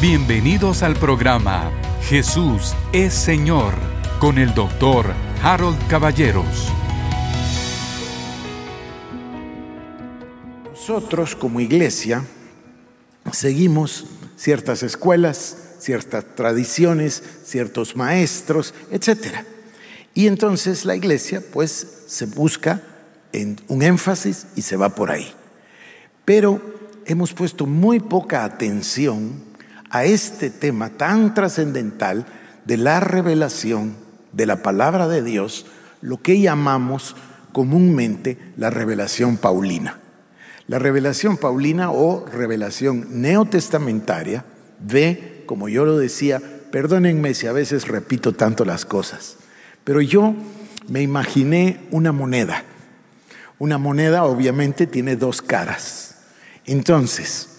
Bienvenidos al programa Jesús es Señor con el doctor Harold Caballeros. Nosotros como iglesia seguimos ciertas escuelas, ciertas tradiciones, ciertos maestros, etc. Y entonces la iglesia pues se busca en un énfasis y se va por ahí. Pero hemos puesto muy poca atención a este tema tan trascendental de la revelación de la palabra de Dios, lo que llamamos comúnmente la revelación paulina. La revelación paulina o revelación neotestamentaria ve, como yo lo decía, perdónenme si a veces repito tanto las cosas, pero yo me imaginé una moneda. Una moneda obviamente tiene dos caras. Entonces,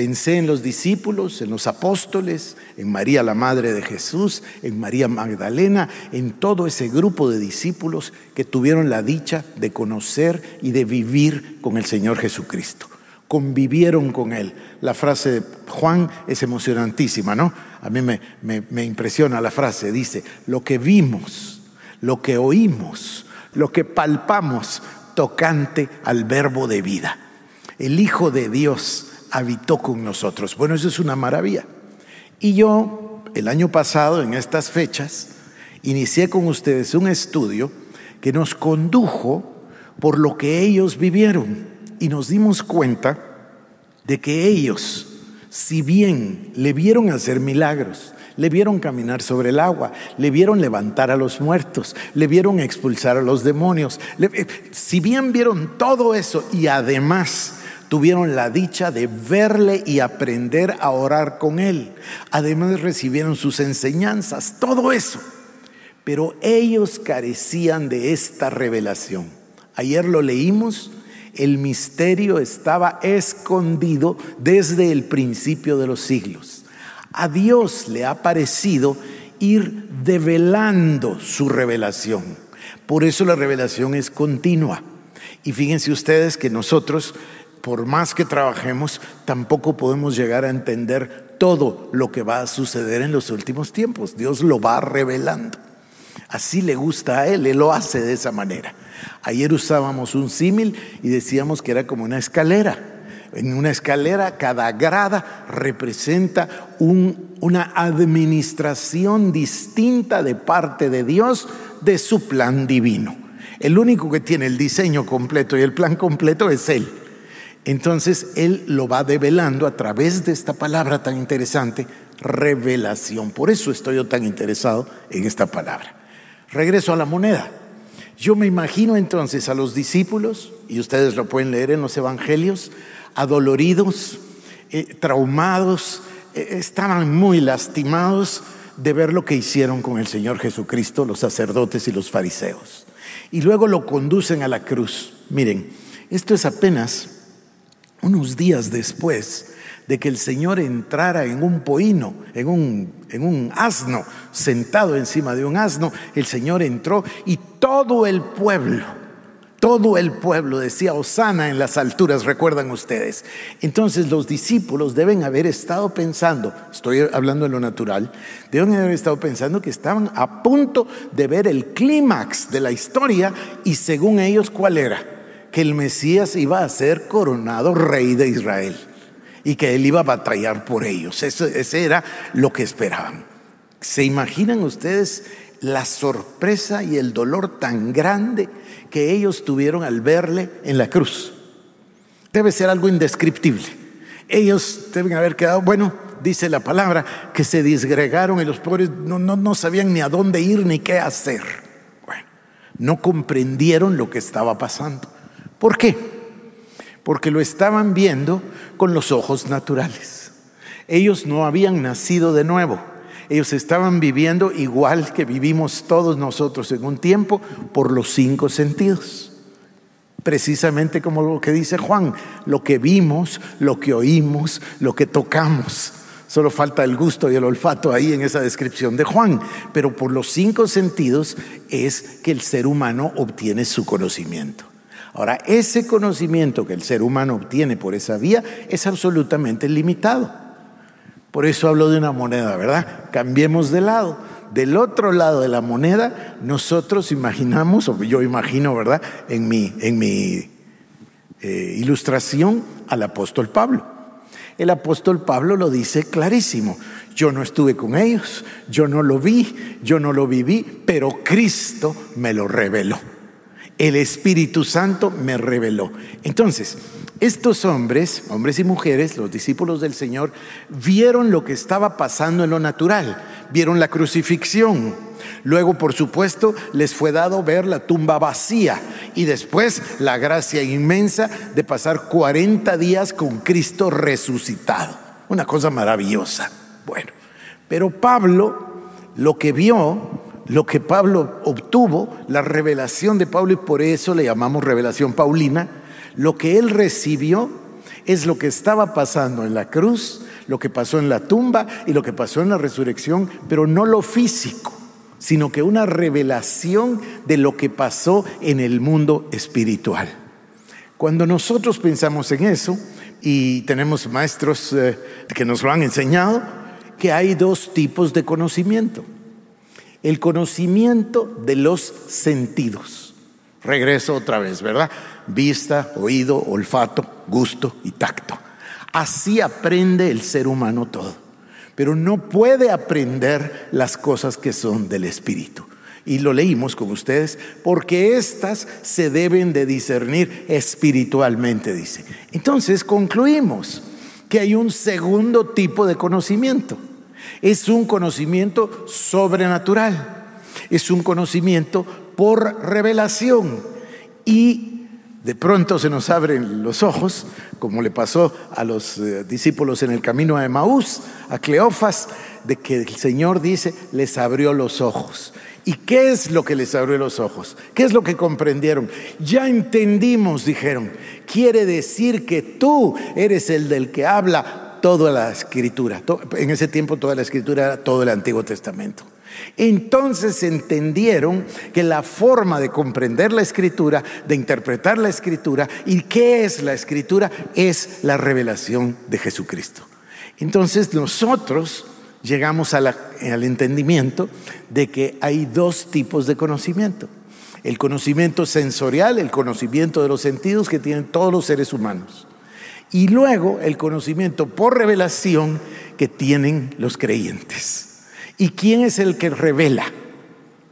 Pensé en los discípulos, en los apóstoles, en María la Madre de Jesús, en María Magdalena, en todo ese grupo de discípulos que tuvieron la dicha de conocer y de vivir con el Señor Jesucristo. Convivieron con Él. La frase de Juan es emocionantísima, ¿no? A mí me, me impresiona la frase. Dice, lo que vimos, lo que oímos, lo que palpamos tocante al verbo de vida. El Hijo de Dios habitó con nosotros. Bueno, eso es una maravilla. Y yo, el año pasado, en estas fechas, inicié con ustedes un estudio que nos condujo por lo que ellos vivieron y nos dimos cuenta de que ellos, si bien le vieron hacer milagros, le vieron caminar sobre el agua, le vieron levantar a los muertos, le vieron expulsar a los demonios, eh, si bien vieron todo eso y además tuvieron la dicha de verle y aprender a orar con él. Además recibieron sus enseñanzas, todo eso. Pero ellos carecían de esta revelación. Ayer lo leímos, el misterio estaba escondido desde el principio de los siglos. A Dios le ha parecido ir develando su revelación. Por eso la revelación es continua. Y fíjense ustedes que nosotros por más que trabajemos, tampoco podemos llegar a entender todo lo que va a suceder en los últimos tiempos. Dios lo va revelando. Así le gusta a Él, Él lo hace de esa manera. Ayer usábamos un símil y decíamos que era como una escalera. En una escalera cada grada representa una administración distinta de parte de Dios de su plan divino. El único que tiene el diseño completo y el plan completo es Él. Entonces Él lo va develando a través de esta palabra tan interesante, revelación. Por eso estoy yo tan interesado en esta palabra. Regreso a la moneda. Yo me imagino entonces a los discípulos, y ustedes lo pueden leer en los evangelios, adoloridos, eh, traumados, eh, estaban muy lastimados de ver lo que hicieron con el Señor Jesucristo, los sacerdotes y los fariseos. Y luego lo conducen a la cruz. Miren, esto es apenas unos días después de que el Señor entrara en un poino, en un, asno, sentado encima de un asno, el Señor entró y todo el pueblo, todo el pueblo decía Osana en las alturas, recuerdan ustedes. Entonces los discípulos deben haber estado pensando, estoy hablando de lo natural, deben haber estado pensando que estaban a punto de ver el clímax de la historia y según ellos, ¿cuál era? Que el Mesías iba a ser coronado rey de Israel y que él iba a batallar por ellos. Eso, era lo que esperaban. ¿Se imaginan ustedes la sorpresa y el dolor tan grande que ellos tuvieron al verle en la cruz? Debe ser algo indescriptible. Ellos deben haber quedado, bueno, dice la palabra, que se disgregaron y los pobres no, no, no sabían ni a dónde ir ni qué hacer. Bueno, no comprendieron lo que estaba pasando. ¿Por qué? Porque lo estaban viendo con los ojos naturales. Ellos no habían nacido de nuevo. Ellos estaban viviendo igual que vivimos todos nosotros en un tiempo por los cinco sentidos. Precisamente como lo que dice Juan, lo que vimos, lo que oímos, lo que tocamos. Solo falta el gusto y el olfato ahí en esa descripción de Juan. Pero por los cinco sentidos es que el ser humano obtiene su conocimiento. Ahora, ese conocimiento que el ser humano obtiene por esa vía es absolutamente limitado. Por eso hablo de una moneda, ¿verdad? Cambiemos de lado. Del otro lado de la moneda, nosotros imaginamos, o yo imagino, ¿verdad? En mi, en mi eh, ilustración al apóstol Pablo. El apóstol Pablo lo dice clarísimo. Yo no estuve con ellos, yo no lo vi, yo no lo viví, pero Cristo me lo reveló. El Espíritu Santo me reveló. Entonces, estos hombres, hombres y mujeres, los discípulos del Señor, vieron lo que estaba pasando en lo natural, vieron la crucifixión. Luego, por supuesto, les fue dado ver la tumba vacía y después la gracia inmensa de pasar 40 días con Cristo resucitado. Una cosa maravillosa. Bueno, pero Pablo lo que vio, lo que Pablo obtuvo, la revelación de Pablo, y por eso le llamamos revelación paulina, lo que él recibió es lo que estaba pasando en la cruz, lo que pasó en la tumba y lo que pasó en la resurrección, pero no lo físico, sino que una revelación de lo que pasó en el mundo espiritual. Cuando nosotros pensamos en eso, y tenemos maestros eh, que nos lo han enseñado, que hay dos tipos de conocimiento. El conocimiento de los sentidos. Regreso otra vez, ¿verdad? vista, oído, olfato, gusto y tacto. Así aprende el ser humano todo, pero no puede aprender las cosas que son del Espíritu. Y lo leímos con ustedes, porque éstas se deben de discernir espiritualmente, dice. Entonces concluimos que hay un segundo tipo de conocimiento. Es un conocimiento sobrenatural, es un conocimiento por revelación y de pronto se nos abren los ojos, como le pasó a los eh, discípulos en el camino a Emaús, a Cleofas, de que el Señor dice, les abrió los ojos. ¿Y qué es lo que les abrió los ojos? ¿Qué es lo que comprendieron? Ya entendimos, dijeron. Quiere decir que tú eres el del que habla toda la escritura. En ese tiempo toda la escritura era todo el Antiguo Testamento. Entonces entendieron que la forma de comprender la escritura, de interpretar la escritura y qué es la escritura es la revelación de Jesucristo. Entonces nosotros llegamos al entendimiento de que hay dos tipos de conocimiento. El conocimiento sensorial, el conocimiento de los sentidos que tienen todos los seres humanos. Y luego el conocimiento por revelación que tienen los creyentes. ¿Y quién es el que revela?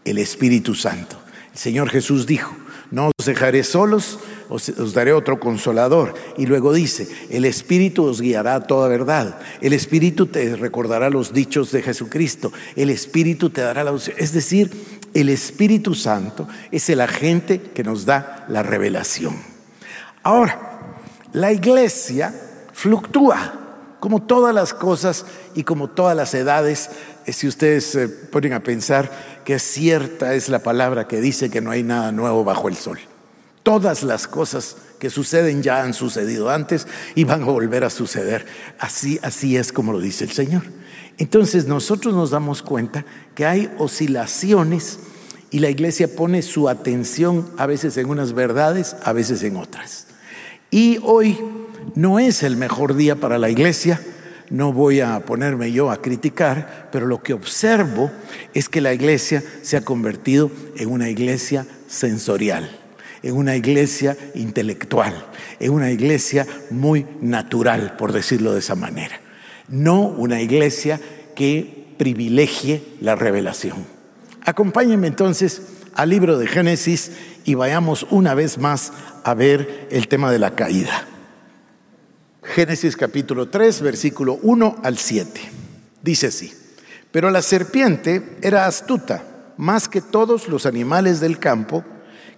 El Espíritu Santo. El Señor Jesús dijo, no os dejaré solos, os, daré otro consolador. Y luego dice, el Espíritu os guiará a toda verdad. El Espíritu te recordará los dichos de Jesucristo. El Espíritu te dará la Es decir, el Espíritu Santo es el agente que nos da la revelación. Ahora, la iglesia fluctúa como todas las cosas y como todas las edades, eh, si ustedes se ponen a pensar que cierta es la palabra que dice que no hay nada nuevo bajo el sol. Todas las cosas que suceden ya han sucedido antes y van a volver a suceder. Así, así es como lo dice el Señor. Entonces nosotros nos damos cuenta que hay oscilaciones y la iglesia pone su atención a veces en unas verdades, a veces en otras. Y hoy no es el mejor día para la iglesia, no voy a ponerme yo a criticar, pero lo que observo es que la iglesia se ha convertido en una iglesia sensorial, en una iglesia intelectual, en una iglesia muy natural, por decirlo de esa manera. No una iglesia que privilegie la revelación. Acompáñenme entonces al libro de Génesis y vayamos una vez más a ver el tema de la caída. Génesis capítulo 3, versículo 1 al 7. Dice así, pero la serpiente era astuta más que todos los animales del campo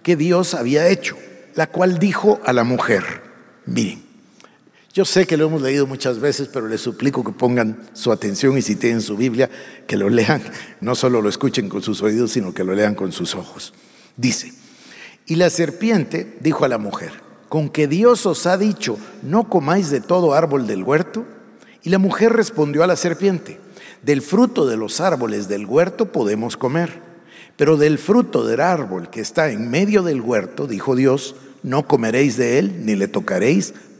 que Dios había hecho, la cual dijo a la mujer, miren, yo sé que lo hemos leído muchas veces, pero les suplico que pongan su atención y si tienen su Biblia, que lo lean, no solo lo escuchen con sus oídos, sino que lo lean con sus ojos. Dice, y la serpiente dijo a la mujer, con que Dios os ha dicho, no comáis de todo árbol del huerto? Y la mujer respondió a la serpiente, del fruto de los árboles del huerto podemos comer, pero del fruto del árbol que está en medio del huerto, dijo Dios, no comeréis de él ni le tocaréis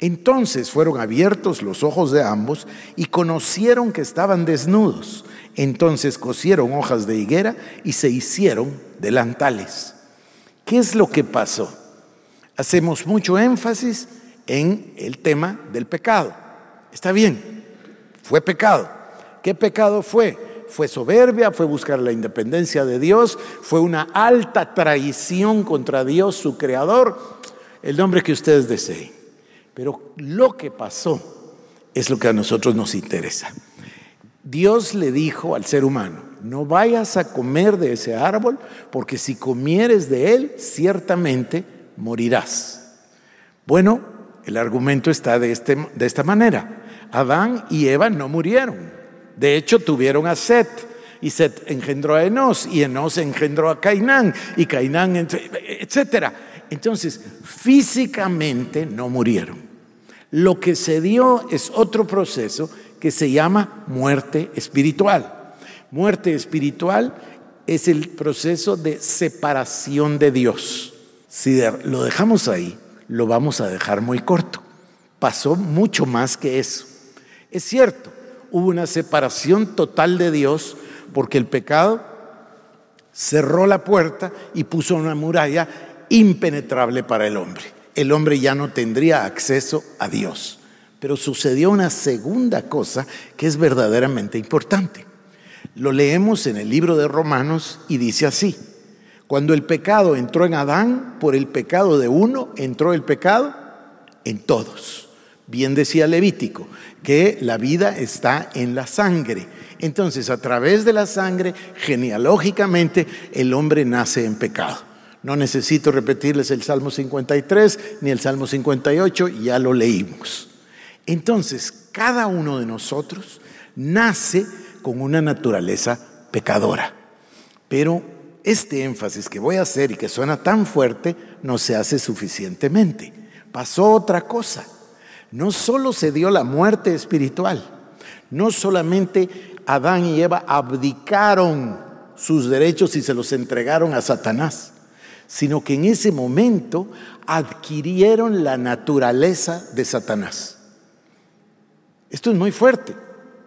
Entonces fueron abiertos los ojos de ambos y conocieron que estaban desnudos. Entonces cosieron hojas de higuera y se hicieron delantales. ¿Qué es lo que pasó? Hacemos mucho énfasis en el tema del pecado. Está bien, fue pecado. ¿Qué pecado fue? Fue soberbia, fue buscar la independencia de Dios, fue una alta traición contra Dios, su creador, el nombre que ustedes deseen. Pero lo que pasó es lo que a nosotros nos interesa. Dios le dijo al ser humano, no vayas a comer de ese árbol, porque si comieres de él, ciertamente morirás. Bueno, el argumento está de, este, de esta manera. Adán y Eva no murieron. De hecho, tuvieron a Set. Y Set engendró a Enos. Y Enos engendró a Cainán. Y Cainán, etc. Entonces, físicamente no murieron. Lo que se dio es otro proceso que se llama muerte espiritual. Muerte espiritual es el proceso de separación de Dios. Si lo dejamos ahí, lo vamos a dejar muy corto. Pasó mucho más que eso. Es cierto, hubo una separación total de Dios porque el pecado cerró la puerta y puso una muralla impenetrable para el hombre el hombre ya no tendría acceso a Dios. Pero sucedió una segunda cosa que es verdaderamente importante. Lo leemos en el libro de Romanos y dice así, cuando el pecado entró en Adán, por el pecado de uno entró el pecado en todos. Bien decía Levítico, que la vida está en la sangre. Entonces, a través de la sangre, genealógicamente, el hombre nace en pecado. No necesito repetirles el Salmo 53 ni el Salmo 58, ya lo leímos. Entonces, cada uno de nosotros nace con una naturaleza pecadora. Pero este énfasis que voy a hacer y que suena tan fuerte no se hace suficientemente. Pasó otra cosa. No solo se dio la muerte espiritual, no solamente Adán y Eva abdicaron sus derechos y se los entregaron a Satanás sino que en ese momento adquirieron la naturaleza de Satanás. Esto es muy fuerte,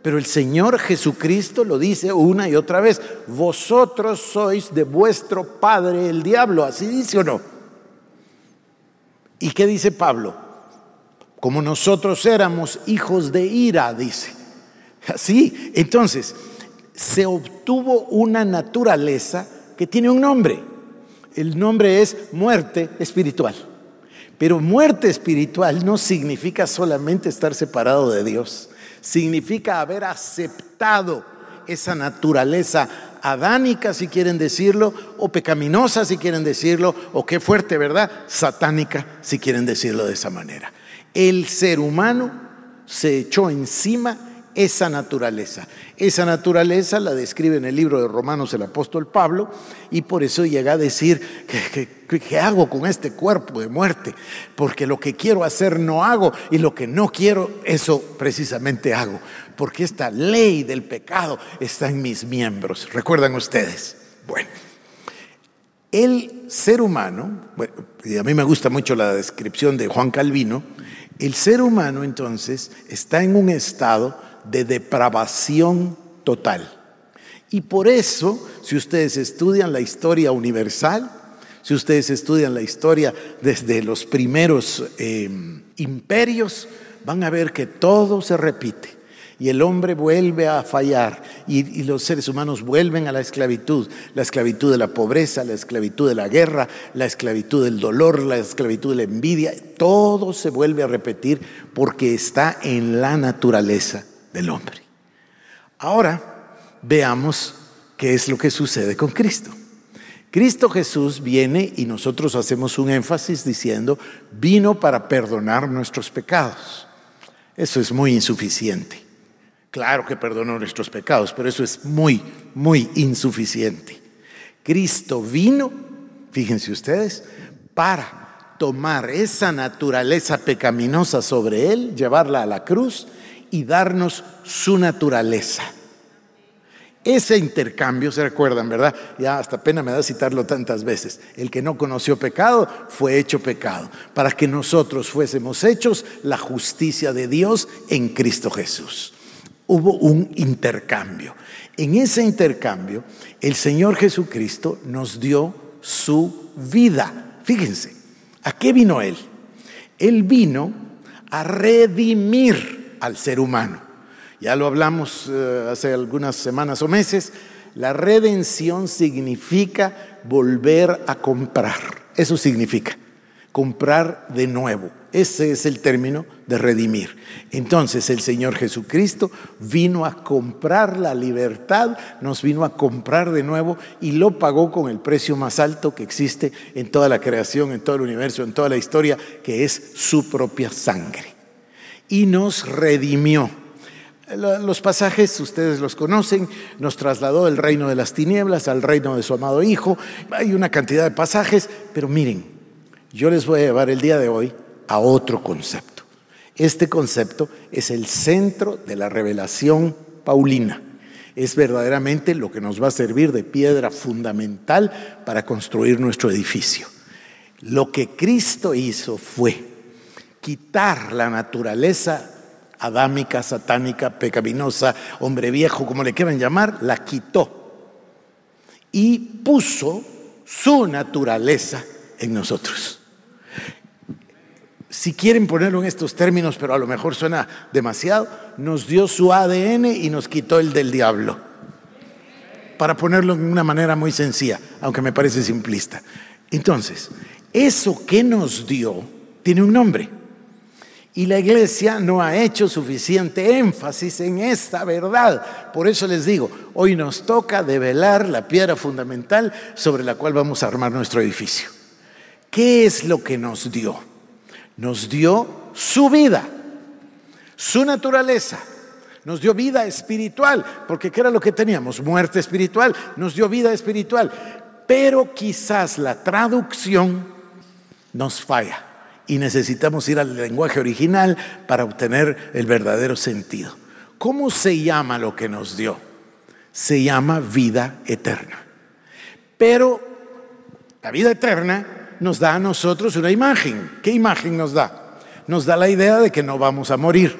pero el Señor Jesucristo lo dice una y otra vez, vosotros sois de vuestro padre el diablo, así dice o no. ¿Y qué dice Pablo? Como nosotros éramos hijos de ira, dice. Así, entonces, se obtuvo una naturaleza que tiene un nombre. El nombre es muerte espiritual. Pero muerte espiritual no significa solamente estar separado de Dios, significa haber aceptado esa naturaleza adánica, si quieren decirlo, o pecaminosa, si quieren decirlo, o qué fuerte, ¿verdad? Satánica, si quieren decirlo de esa manera. El ser humano se echó encima esa naturaleza. Esa naturaleza la describe en el libro de Romanos el apóstol Pablo y por eso llega a decir, ¿qué, hago con este cuerpo de muerte? Porque lo que quiero hacer no hago y lo que no quiero, eso precisamente hago. Porque esta ley del pecado está en mis miembros. ¿Recuerdan ustedes? Bueno, el ser humano, y a mí me gusta mucho la descripción de Juan Calvino, el ser humano entonces está en un estado de depravación total. Y por eso, si ustedes estudian la historia universal, si ustedes estudian la historia desde los primeros em, imperios, van a ver que todo se repite. Y el hombre vuelve a fallar y, y, los seres humanos vuelven a la esclavitud, la esclavitud de la pobreza, la esclavitud de la guerra, la esclavitud del dolor, la esclavitud de la envidia, todo se vuelve a repetir porque está en la naturaleza del hombre. Ahora veamos qué es lo que sucede con Cristo. Cristo Jesús viene y nosotros hacemos un énfasis diciendo, vino para perdonar nuestros pecados. Eso es muy insuficiente. Claro que perdonó nuestros pecados, pero eso es muy, muy insuficiente. Cristo vino, fíjense ustedes, para tomar esa naturaleza pecaminosa sobre él, llevarla a la cruz y darnos su naturaleza. Ese intercambio, se recuerdan, ¿verdad? Ya hasta pena me da citarlo tantas veces. El que no conoció pecado fue hecho pecado, para que nosotros fuésemos hechos la justicia de Dios en Cristo Jesús. Hubo un intercambio. En ese intercambio, el Señor Jesucristo nos dio su vida. Fíjense, ¿a qué vino Él? Él vino a redimir al ser humano. Ya lo hablamos eh, hace algunas semanas o meses. La redención significa volver a comprar. Eso significa comprar de nuevo. Ese es el término de redimir. Entonces el Señor Jesucristo vino a comprar la libertad, nos vino a comprar de nuevo y lo pagó con el precio más alto que existe en toda la creación, en todo el universo, en toda la historia, que es su propia sangre. Y nos redimió. Los pasajes ustedes los conocen, nos trasladó del reino de las tinieblas al reino de su amado Hijo. Hay una cantidad de pasajes, pero miren, yo les voy a llevar el día de hoy a otro concepto. Este concepto es el centro de la revelación paulina. Es verdaderamente lo que nos va a servir de piedra fundamental para construir nuestro edificio. Lo que Cristo hizo fue quitar la naturaleza adámica, satánica, pecaminosa, hombre viejo, como le quieran llamar, la quitó y puso su naturaleza en nosotros. Si quieren ponerlo en estos términos, pero a lo mejor suena demasiado, nos dio su ADN y nos quitó el del diablo. Para ponerlo en una manera muy sencilla, aunque me parece simplista. Entonces, eso que nos dio tiene un nombre. Y la iglesia no ha hecho suficiente énfasis en esta verdad. Por eso les digo, hoy nos toca develar la piedra fundamental sobre la cual vamos a armar nuestro edificio. ¿Qué es lo que nos dio? Nos dio su vida, su naturaleza. Nos dio vida espiritual, porque ¿qué era lo que teníamos? Muerte espiritual. Nos dio vida espiritual. Pero quizás la traducción nos falla y necesitamos ir al lenguaje original para obtener el verdadero sentido. ¿Cómo se llama lo que nos dio? Se llama vida eterna. Pero la vida eterna nos da a nosotros una imagen. ¿Qué imagen nos da? Nos da la idea de que no vamos a morir.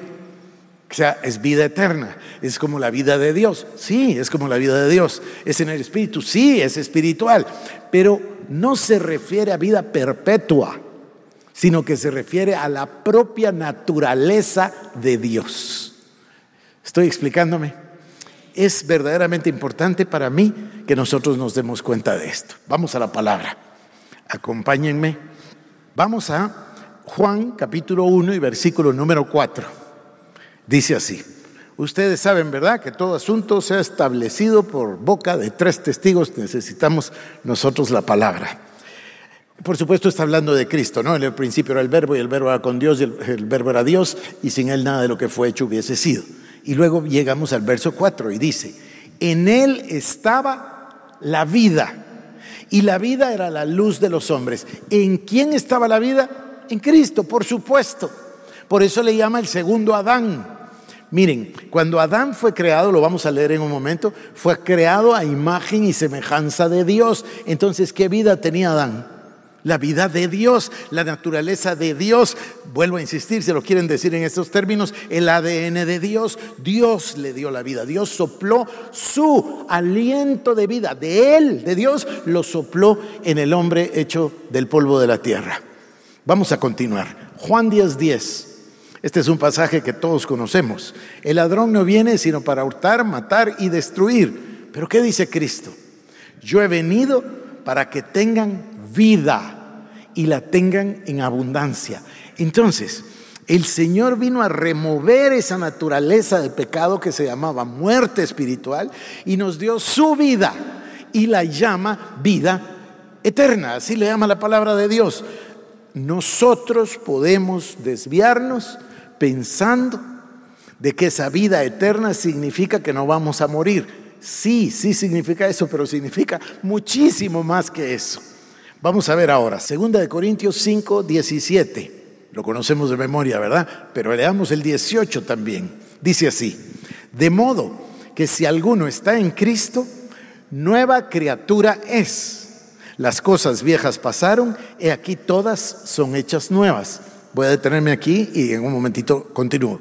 O sea, es vida eterna. Es como la vida de Dios. Sí, es como la vida de Dios. Es en el espíritu. Sí, es espiritual. Pero no se refiere a vida perpetua sino que se refiere a la propia naturaleza de Dios. ¿Estoy explicándome? Es verdaderamente importante para mí que nosotros nos demos cuenta de esto. Vamos a la palabra. Acompáñenme. Vamos a Juan capítulo 1 y versículo número 4. Dice así. Ustedes saben, ¿verdad?, que todo asunto se ha establecido por boca de tres testigos. Necesitamos nosotros la palabra. Por supuesto está hablando de Cristo, ¿no? En el principio era el verbo y el verbo era con Dios y el, verbo era Dios y sin él nada de lo que fue hecho hubiese sido. Y luego llegamos al verso 4 y dice, en él estaba la vida y la vida era la luz de los hombres. ¿En quién estaba la vida? En Cristo, por supuesto. Por eso le llama el segundo Adán. Miren, cuando Adán fue creado, lo vamos a leer en un momento, fue creado a imagen y semejanza de Dios. Entonces, ¿qué vida tenía Adán? La vida de Dios, la naturaleza de Dios. Vuelvo a insistir, si lo quieren decir en estos términos, el ADN de Dios. Dios le dio la vida, Dios sopló su aliento de vida, de Él, de Dios, lo sopló en el hombre hecho del polvo de la tierra. Vamos a continuar. Juan 10:10. 10. Este es un pasaje que todos conocemos. El ladrón no viene sino para hurtar, matar y destruir. Pero ¿qué dice Cristo? Yo he venido para que tengan vida y la tengan en abundancia. Entonces, el Señor vino a remover esa naturaleza de pecado que se llamaba muerte espiritual y nos dio su vida y la llama vida eterna, así le llama la palabra de Dios. Nosotros podemos desviarnos pensando de que esa vida eterna significa que no vamos a morir. Sí, sí significa eso, pero significa muchísimo más que eso. Vamos a ver ahora, 2 de Corintios 5, 17. Lo conocemos de memoria, ¿verdad? Pero leamos el 18 también. Dice así, de modo que si alguno está en Cristo, nueva criatura es. Las cosas viejas pasaron, y aquí todas son hechas nuevas. Voy a detenerme aquí y en un momentito continúo.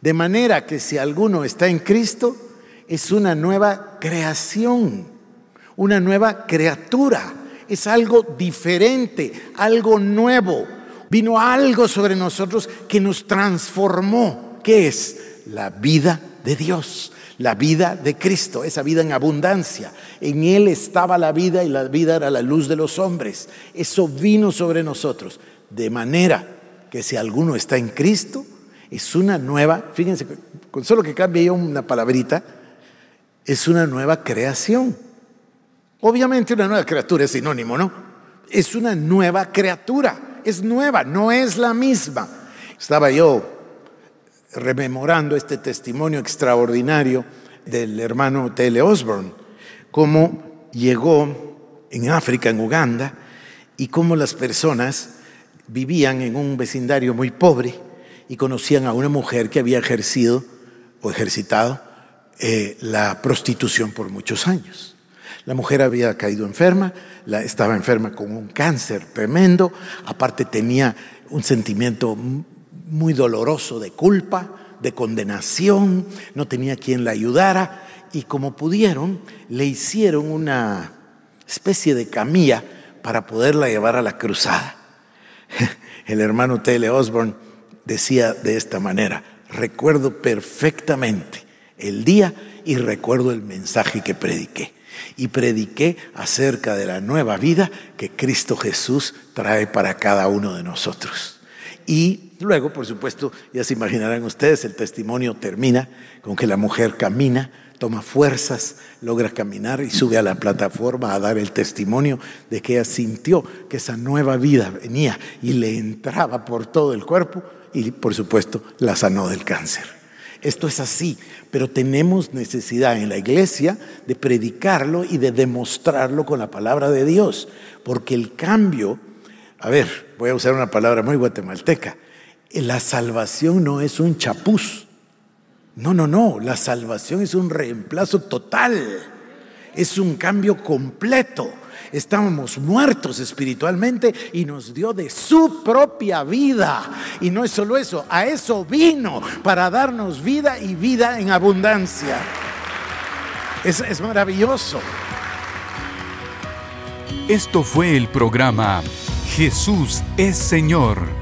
De manera que si alguno está en Cristo, es una nueva creación, una nueva criatura, es algo diferente, algo nuevo. Vino algo sobre nosotros que nos transformó. ¿Qué es? La vida de Dios, la vida de Cristo, esa vida en abundancia. En Él estaba la vida y la vida era la luz de los hombres. Eso vino sobre nosotros. De manera que si alguno está en Cristo, es una nueva, fíjense, con solo que cambie yo una palabrita, es una nueva creación. Obviamente una nueva criatura es sinónimo, ¿no? Es una nueva criatura, es nueva, no es la misma. Estaba yo rememorando este testimonio extraordinario del hermano T.L. Osborne, cómo llegó en África, en Uganda, y cómo las personas vivían en un vecindario muy pobre, y conocían a una mujer que había ejercido o ejercitado eh, la prostitución por muchos años. La mujer había caído enferma, estaba enferma con un cáncer tremendo, aparte tenía un sentimiento muy doloroso de culpa, de condenación, no tenía quien la ayudara y como pudieron le hicieron una especie de camilla para poderla llevar a la cruzada. El hermano T.L. Osborne decía de esta manera, recuerdo perfectamente el día y recuerdo el mensaje que prediqué. Y prediqué acerca de la nueva vida que Cristo Jesús trae para cada uno de nosotros. Y luego, por supuesto, ya se imaginarán ustedes, el testimonio termina con que la mujer camina, toma fuerzas, logra caminar y sube a la plataforma a dar el testimonio de que ella sintió que esa nueva vida venía y le entraba por todo el cuerpo y por supuesto la sanó del cáncer. Esto es así, pero tenemos necesidad en la iglesia de predicarlo y de demostrarlo con la palabra de Dios, porque el cambio, a ver, voy a usar una palabra muy guatemalteca, la salvación no es un chapuz. No, no, no, la salvación es un reemplazo total, es un cambio completo estábamos muertos espiritualmente y nos dio de su propia vida. Y no es solo eso, a eso vino para darnos vida y vida en abundancia. Es, es maravilloso. Esto fue el programa Jesús es Señor